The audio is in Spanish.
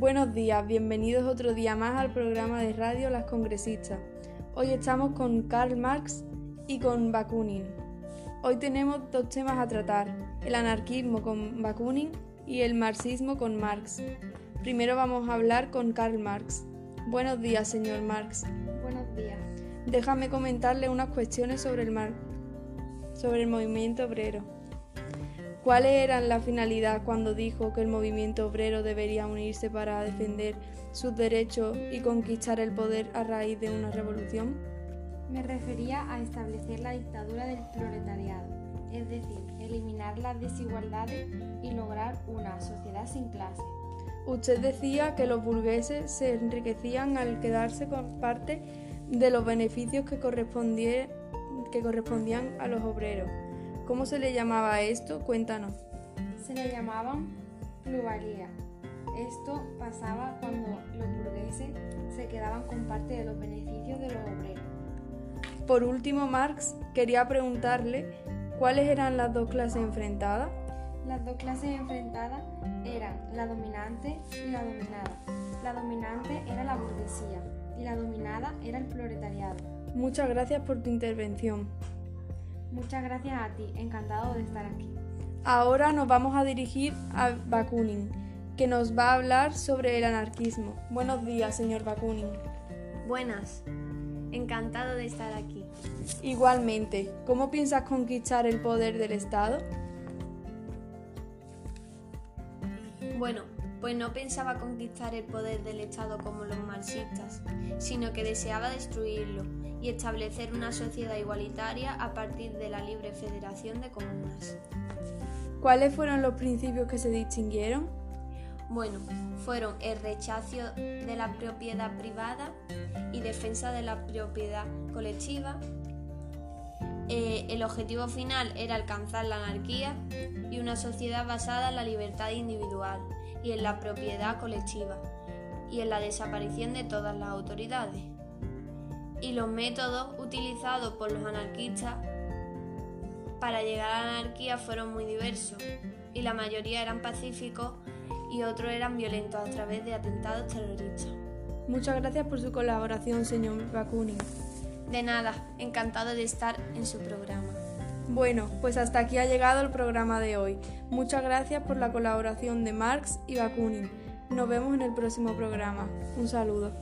Buenos días, bienvenidos otro día más al programa de radio Las Congresistas. Hoy estamos con Karl Marx y con Bakunin. Hoy tenemos dos temas a tratar, el anarquismo con Bakunin y el marxismo con Marx. Primero vamos a hablar con Karl Marx. Buenos días, señor Marx. Buenos días. Déjame comentarle unas cuestiones sobre el, mar... sobre el movimiento obrero. ¿Cuáles eran la finalidad cuando dijo que el movimiento obrero debería unirse para defender sus derechos y conquistar el poder a raíz de una revolución? Me refería a establecer la dictadura del proletariado, es decir, eliminar las desigualdades y lograr una sociedad sin clase. Usted decía que los burgueses se enriquecían al quedarse con parte de los beneficios que, que correspondían a los obreros. ¿Cómo se le llamaba a esto? Cuéntanos. Se le llamaban plusvalía. Esto pasaba cuando los burgueses se quedaban con parte de los beneficios de los obreros. Por último, Marx quería preguntarle cuáles eran las dos clases enfrentadas. Las dos clases enfrentadas eran la dominante y la dominada. La dominante era la burguesía y la dominada era el proletariado. Muchas gracias por tu intervención. Muchas gracias a ti, encantado de estar aquí. Ahora nos vamos a dirigir a Bakunin, que nos va a hablar sobre el anarquismo. Buenos días, señor Bakunin. Buenas, encantado de estar aquí. Igualmente, ¿cómo piensas conquistar el poder del Estado? Bueno, pues no pensaba conquistar el poder del Estado como los marxistas, sino que deseaba destruirlo y establecer una sociedad igualitaria a partir de la libre federación de comunas. ¿Cuáles fueron los principios que se distinguieron? Bueno, fueron el rechazo de la propiedad privada y defensa de la propiedad colectiva. Eh, el objetivo final era alcanzar la anarquía y una sociedad basada en la libertad individual y en la propiedad colectiva y en la desaparición de todas las autoridades y los métodos utilizados por los anarquistas para llegar a la anarquía fueron muy diversos y la mayoría eran pacíficos y otros eran violentos a través de atentados terroristas. Muchas gracias por su colaboración, señor Bakunin. De nada, encantado de estar en su programa. Bueno, pues hasta aquí ha llegado el programa de hoy. Muchas gracias por la colaboración de Marx y Bakunin. Nos vemos en el próximo programa. Un saludo.